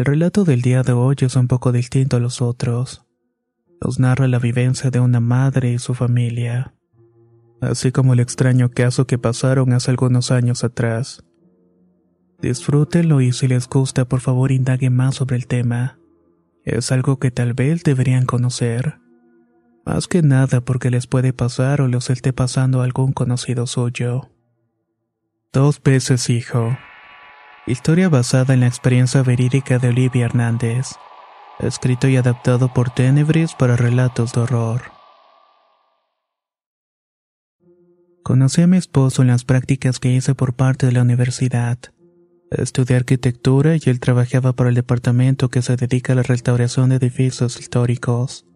El relato del día de hoy es un poco distinto a los otros. Nos narra la vivencia de una madre y su familia, así como el extraño caso que pasaron hace algunos años atrás. Disfrútenlo y si les gusta, por favor indaguen más sobre el tema. Es algo que tal vez deberían conocer. Más que nada porque les puede pasar o les esté pasando a algún conocido suyo. Dos veces hijo. Historia basada en la experiencia verídica de Olivia Hernández. Escrito y adaptado por Tenebris para relatos de horror. Conocí a mi esposo en las prácticas que hice por parte de la universidad. Estudié arquitectura y él trabajaba para el departamento que se dedica a la restauración de edificios históricos.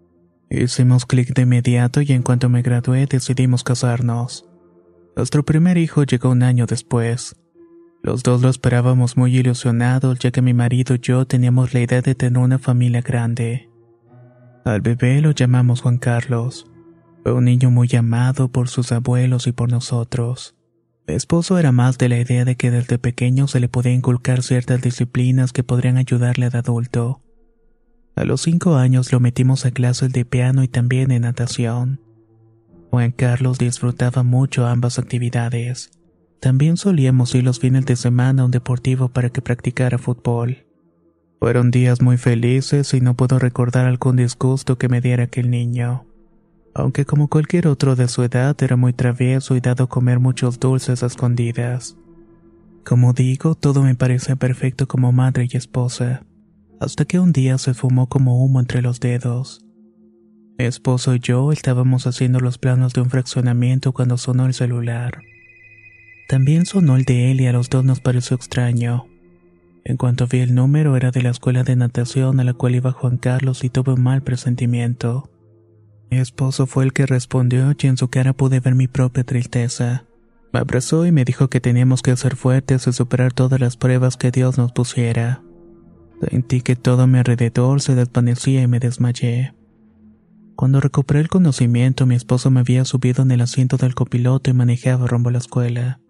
Hicimos clic de inmediato y en cuanto me gradué decidimos casarnos. Nuestro primer hijo llegó un año después. Los dos lo esperábamos muy ilusionados ya que mi marido y yo teníamos la idea de tener una familia grande. Al bebé lo llamamos Juan Carlos. Fue un niño muy amado por sus abuelos y por nosotros. Mi esposo era más de la idea de que desde pequeño se le podía inculcar ciertas disciplinas que podrían ayudarle de adulto. A los cinco años lo metimos a clases de piano y también en natación. Juan Carlos disfrutaba mucho ambas actividades. También solíamos ir los fines de semana a un deportivo para que practicara fútbol. Fueron días muy felices y no puedo recordar algún disgusto que me diera aquel niño. Aunque como cualquier otro de su edad era muy travieso y dado a comer muchos dulces a escondidas. Como digo, todo me parecía perfecto como madre y esposa, hasta que un día se fumó como humo entre los dedos. Mi esposo y yo estábamos haciendo los planos de un fraccionamiento cuando sonó el celular. También sonó el de él y a los dos nos pareció extraño. En cuanto vi el número era de la escuela de natación a la cual iba Juan Carlos y tuve un mal presentimiento. Mi esposo fue el que respondió y en su cara pude ver mi propia tristeza. Me abrazó y me dijo que teníamos que ser fuertes y superar todas las pruebas que Dios nos pusiera. Sentí que todo a mi alrededor se desvanecía y me desmayé. Cuando recuperé el conocimiento, mi esposo me había subido en el asiento del copiloto y manejaba rumbo a la escuela.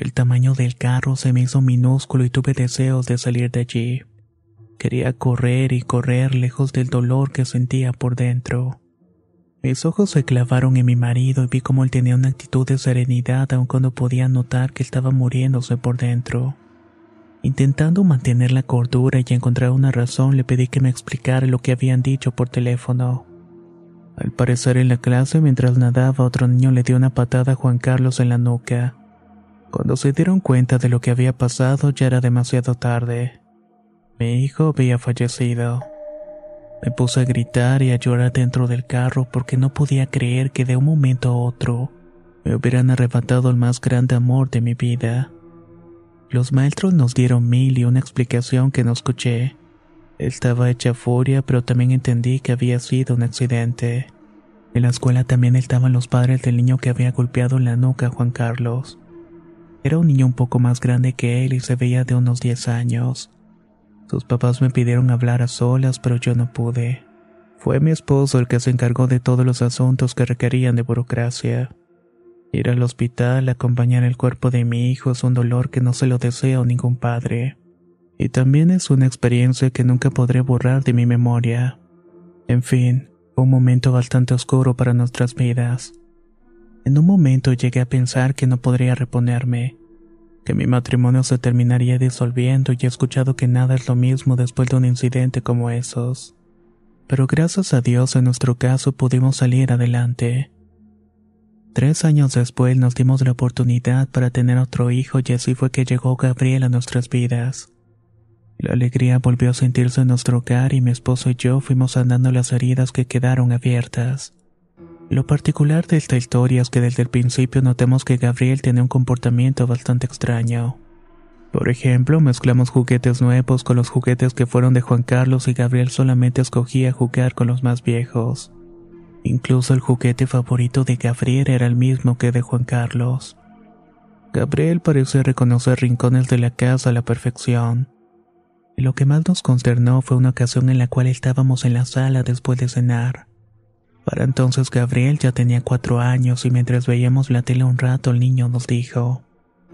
El tamaño del carro se me hizo minúsculo y tuve deseos de salir de allí. Quería correr y correr lejos del dolor que sentía por dentro. Mis ojos se clavaron en mi marido y vi cómo él tenía una actitud de serenidad aun cuando podía notar que estaba muriéndose por dentro. Intentando mantener la cordura y encontrar una razón, le pedí que me explicara lo que habían dicho por teléfono. Al parecer en la clase, mientras nadaba, otro niño le dio una patada a Juan Carlos en la nuca. Cuando se dieron cuenta de lo que había pasado, ya era demasiado tarde. Mi hijo había fallecido. Me puse a gritar y a llorar dentro del carro porque no podía creer que de un momento a otro me hubieran arrebatado el más grande amor de mi vida. Los maestros nos dieron mil y una explicación que no escuché. Estaba hecha furia, pero también entendí que había sido un accidente. En la escuela también estaban los padres del niño que había golpeado en la nuca a Juan Carlos. Era un niño un poco más grande que él y se veía de unos 10 años. Sus papás me pidieron hablar a solas, pero yo no pude. Fue mi esposo el que se encargó de todos los asuntos que requerían de burocracia. Ir al hospital, acompañar el cuerpo de mi hijo es un dolor que no se lo deseo a ningún padre. Y también es una experiencia que nunca podré borrar de mi memoria. En fin, un momento bastante oscuro para nuestras vidas. En un momento llegué a pensar que no podría reponerme, que mi matrimonio se terminaría disolviendo y he escuchado que nada es lo mismo después de un incidente como esos. Pero gracias a Dios en nuestro caso pudimos salir adelante. Tres años después nos dimos la oportunidad para tener otro hijo y así fue que llegó Gabriel a nuestras vidas. La alegría volvió a sentirse en nuestro hogar y mi esposo y yo fuimos andando las heridas que quedaron abiertas. Lo particular de esta historia es que desde el principio notamos que Gabriel tenía un comportamiento bastante extraño. Por ejemplo, mezclamos juguetes nuevos con los juguetes que fueron de Juan Carlos y Gabriel solamente escogía jugar con los más viejos. Incluso el juguete favorito de Gabriel era el mismo que de Juan Carlos. Gabriel parecía reconocer rincones de la casa a la perfección. Lo que más nos consternó fue una ocasión en la cual estábamos en la sala después de cenar. Para entonces Gabriel ya tenía cuatro años y mientras veíamos la tele un rato el niño nos dijo,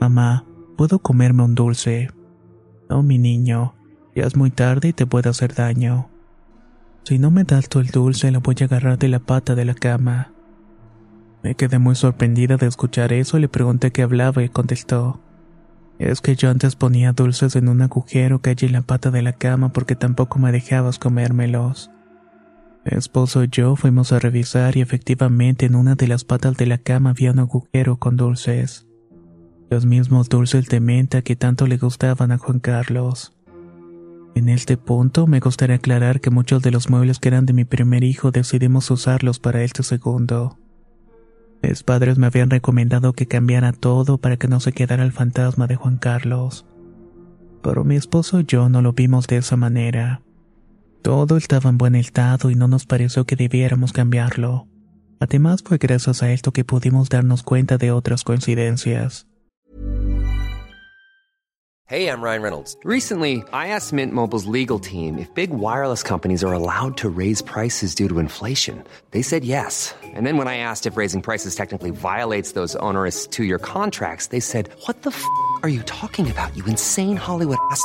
Mamá, ¿puedo comerme un dulce? No, mi niño, ya es muy tarde y te puede hacer daño. Si no me das tú el dulce, lo voy a agarrar de la pata de la cama. Me quedé muy sorprendida de escuchar eso y le pregunté qué hablaba y contestó. Es que yo antes ponía dulces en un agujero que hay en la pata de la cama porque tampoco me dejabas comérmelos. Mi esposo y yo fuimos a revisar y efectivamente en una de las patas de la cama había un agujero con dulces. Los mismos dulces de menta que tanto le gustaban a Juan Carlos. En este punto me gustaría aclarar que muchos de los muebles que eran de mi primer hijo decidimos usarlos para este segundo. Mis padres me habían recomendado que cambiara todo para que no se quedara el fantasma de Juan Carlos. Pero mi esposo y yo no lo vimos de esa manera. Todo estaba en buen estado y no nos pareció que debiéramos cambiarlo. Además fue gracias a esto que pudimos darnos cuenta de otras coincidencias. Hey, I'm Ryan Reynolds. Recently, I asked Mint Mobile's legal team if big wireless companies are allowed to raise prices due to inflation. They said yes. And then when I asked if raising prices technically violates those onerous two-year contracts, they said, "What the f*** are you talking about? You insane Hollywood ass."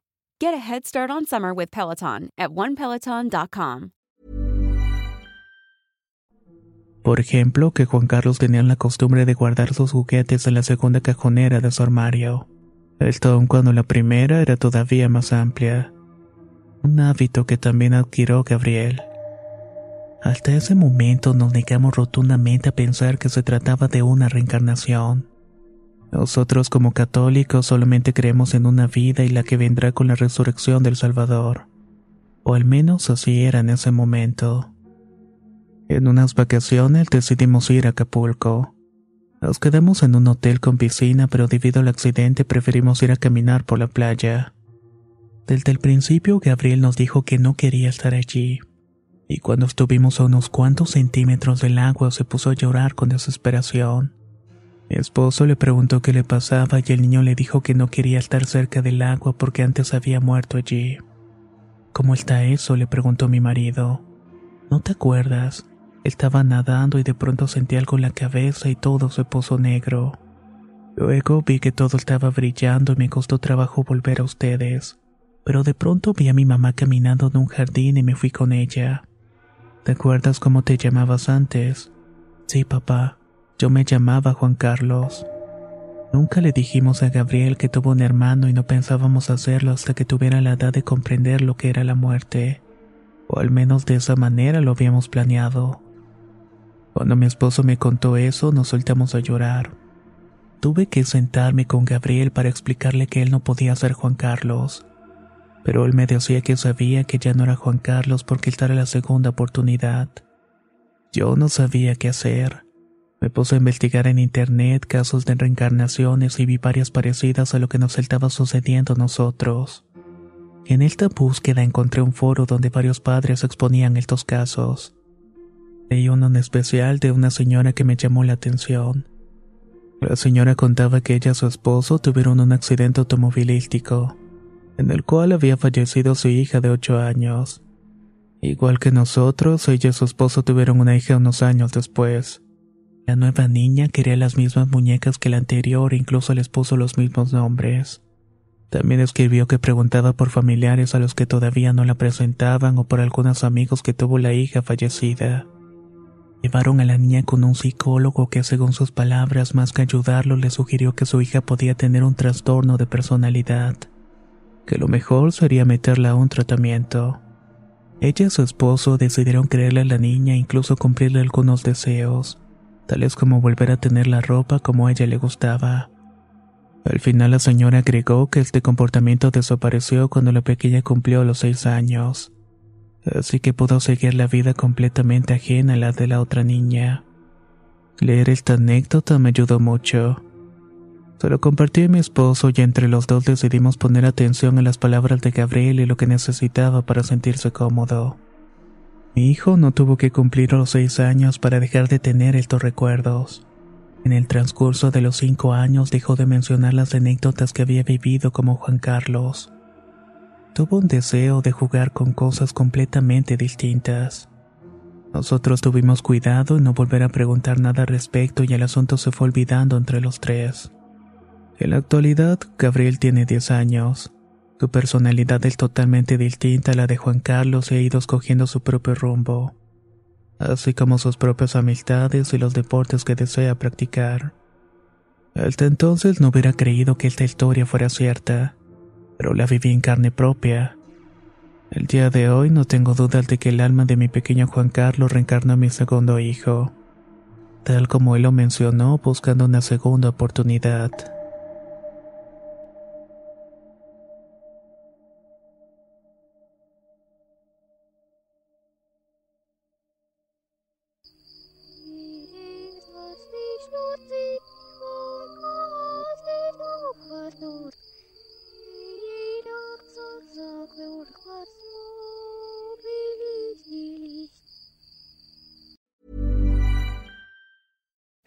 Get a head start on summer with Peloton at onepeloton.com. Por ejemplo, que Juan Carlos tenía la costumbre de guardar sus juguetes en la segunda cajonera de su armario. Esto aun cuando la primera era todavía más amplia. Un hábito que también adquirió Gabriel. Hasta ese momento nos negamos rotundamente a pensar que se trataba de una reencarnación. Nosotros como católicos solamente creemos en una vida y la que vendrá con la resurrección del Salvador. O al menos así era en ese momento. En unas vacaciones decidimos ir a Acapulco. Nos quedamos en un hotel con piscina, pero debido al accidente preferimos ir a caminar por la playa. Desde el principio Gabriel nos dijo que no quería estar allí, y cuando estuvimos a unos cuantos centímetros del agua se puso a llorar con desesperación. Mi esposo le preguntó qué le pasaba y el niño le dijo que no quería estar cerca del agua porque antes había muerto allí. ¿Cómo está eso? le preguntó mi marido. ¿No te acuerdas? Estaba nadando y de pronto sentí algo en la cabeza y todo se puso negro. Luego vi que todo estaba brillando y me costó trabajo volver a ustedes. Pero de pronto vi a mi mamá caminando en un jardín y me fui con ella. ¿Te acuerdas cómo te llamabas antes? Sí, papá. Yo me llamaba Juan Carlos. Nunca le dijimos a Gabriel que tuvo un hermano y no pensábamos hacerlo hasta que tuviera la edad de comprender lo que era la muerte. O al menos de esa manera lo habíamos planeado. Cuando mi esposo me contó eso, nos soltamos a llorar. Tuve que sentarme con Gabriel para explicarle que él no podía ser Juan Carlos. Pero él me decía que sabía que ya no era Juan Carlos porque esta era la segunda oportunidad. Yo no sabía qué hacer. Me puse a investigar en internet casos de reencarnaciones y vi varias parecidas a lo que nos estaba sucediendo a nosotros. En esta búsqueda encontré un foro donde varios padres exponían estos casos. Leí uno en especial de una señora que me llamó la atención. La señora contaba que ella y su esposo tuvieron un accidente automovilístico, en el cual había fallecido su hija de 8 años. Igual que nosotros, ella y su esposo tuvieron una hija unos años después. La nueva niña quería las mismas muñecas que la anterior incluso les puso los mismos nombres. También escribió que preguntaba por familiares a los que todavía no la presentaban o por algunos amigos que tuvo la hija fallecida. Llevaron a la niña con un psicólogo que según sus palabras más que ayudarlo le sugirió que su hija podía tener un trastorno de personalidad, que lo mejor sería meterla a un tratamiento. Ella y su esposo decidieron creerle a la niña e incluso cumplirle algunos deseos, tales como volver a tener la ropa como a ella le gustaba. Al final la señora agregó que este comportamiento desapareció cuando la pequeña cumplió los seis años, así que pudo seguir la vida completamente ajena a la de la otra niña. Leer esta anécdota me ayudó mucho. Se lo compartí a mi esposo y entre los dos decidimos poner atención a las palabras de Gabriel y lo que necesitaba para sentirse cómodo. Mi hijo no tuvo que cumplir los seis años para dejar de tener estos recuerdos. En el transcurso de los cinco años dejó de mencionar las anécdotas que había vivido como Juan Carlos. Tuvo un deseo de jugar con cosas completamente distintas. Nosotros tuvimos cuidado en no volver a preguntar nada al respecto y el asunto se fue olvidando entre los tres. En la actualidad, Gabriel tiene 10 años. Su personalidad es totalmente distinta a la de Juan Carlos y ha ido escogiendo su propio rumbo así como sus propias amistades y los deportes que desea practicar. Hasta entonces no hubiera creído que esta historia fuera cierta, pero la viví en carne propia. El día de hoy no tengo dudas de que el alma de mi pequeño Juan Carlos reencarna a mi segundo hijo, tal como él lo mencionó buscando una segunda oportunidad.